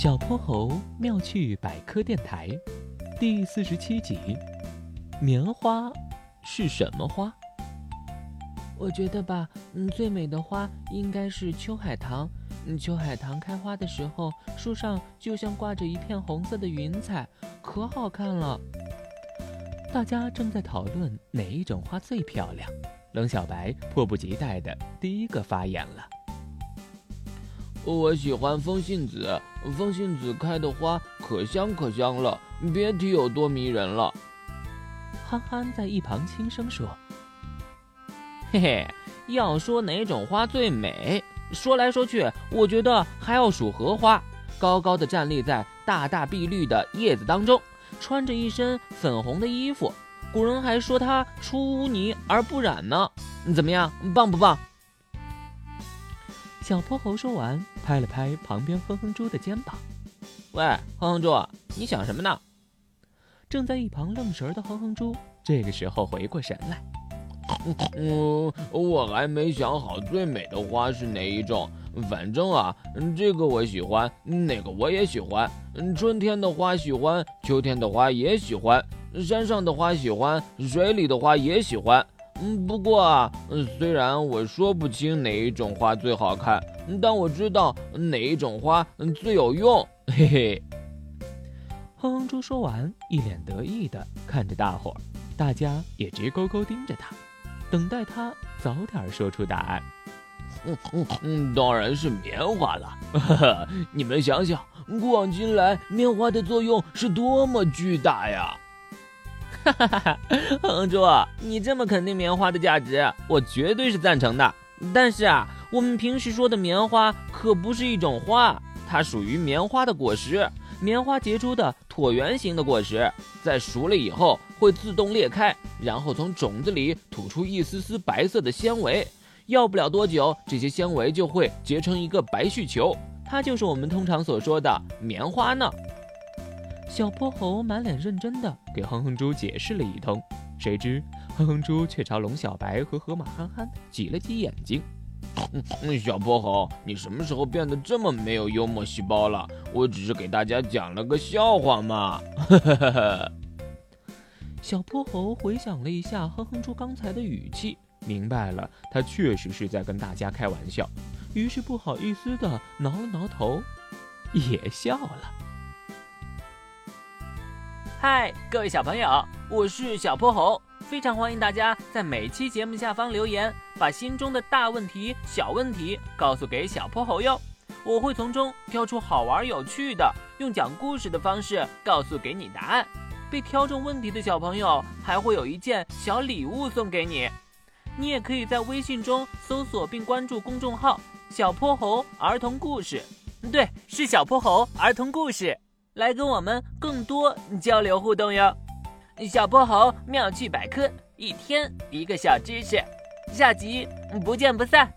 小泼猴妙趣百科电台，第四十七集：棉花是什么花？我觉得吧，嗯，最美的花应该是秋海棠。嗯，秋海棠开花的时候，树上就像挂着一片红色的云彩，可好看了。大家正在讨论哪一种花最漂亮，冷小白迫不及待的第一个发言了。我喜欢风信子，风信子开的花可香可香了，别提有多迷人了。憨憨在一旁轻声说：“嘿嘿，要说哪种花最美，说来说去，我觉得还要数荷花，高高的站立在大大碧绿的叶子当中，穿着一身粉红的衣服，古人还说它出污泥而不染呢。怎么样，棒不棒？”小泼猴说完，拍了拍旁边哼哼猪的肩膀：“喂，哼哼猪，你想什么呢？”正在一旁愣神的哼哼猪，这个时候回过神来：“嗯，我还没想好最美的花是哪一种。反正啊，这个我喜欢，那个我也喜欢。春天的花喜欢，秋天的花也喜欢，山上的花喜欢，水里的花也喜欢。”嗯，不过啊，虽然我说不清哪一种花最好看，但我知道哪一种花最有用。嘿嘿。哼哼猪说完，一脸得意的看着大伙儿，大家也直勾勾盯着他，等待他早点说出答案。嗯嗯嗯，当然是棉花了。哈哈，你们想想，古往今来，棉花的作用是多么巨大呀！哈哈哈哈哼哼猪，你这么肯定棉花的价值，我绝对是赞成的。但是啊，我们平时说的棉花可不是一种花，它属于棉花的果实。棉花结出的椭圆形的果实，在熟了以后会自动裂开，然后从种子里吐出一丝丝白色的纤维。要不了多久，这些纤维就会结成一个白絮球，它就是我们通常所说的棉花呢。小泼猴满脸认真的给哼哼猪解释了一通，谁知哼哼猪却朝龙小白和河马憨憨挤了挤眼睛。小泼猴，你什么时候变得这么没有幽默细胞了？我只是给大家讲了个笑话嘛。小泼猴回想了一下哼哼猪刚才的语气，明白了，他确实是在跟大家开玩笑，于是不好意思的挠了挠头，也笑了。嗨，各位小朋友，我是小泼猴，非常欢迎大家在每期节目下方留言，把心中的大问题、小问题告诉给小泼猴哟，我会从中挑出好玩有趣的，用讲故事的方式告诉给你答案。被挑中问题的小朋友还会有一件小礼物送给你。你也可以在微信中搜索并关注公众号“小泼猴儿童故事”，对，是小泼猴儿童故事。来跟我们更多交流互动哟！小泼猴妙趣百科，一天一个小知识，下集不见不散。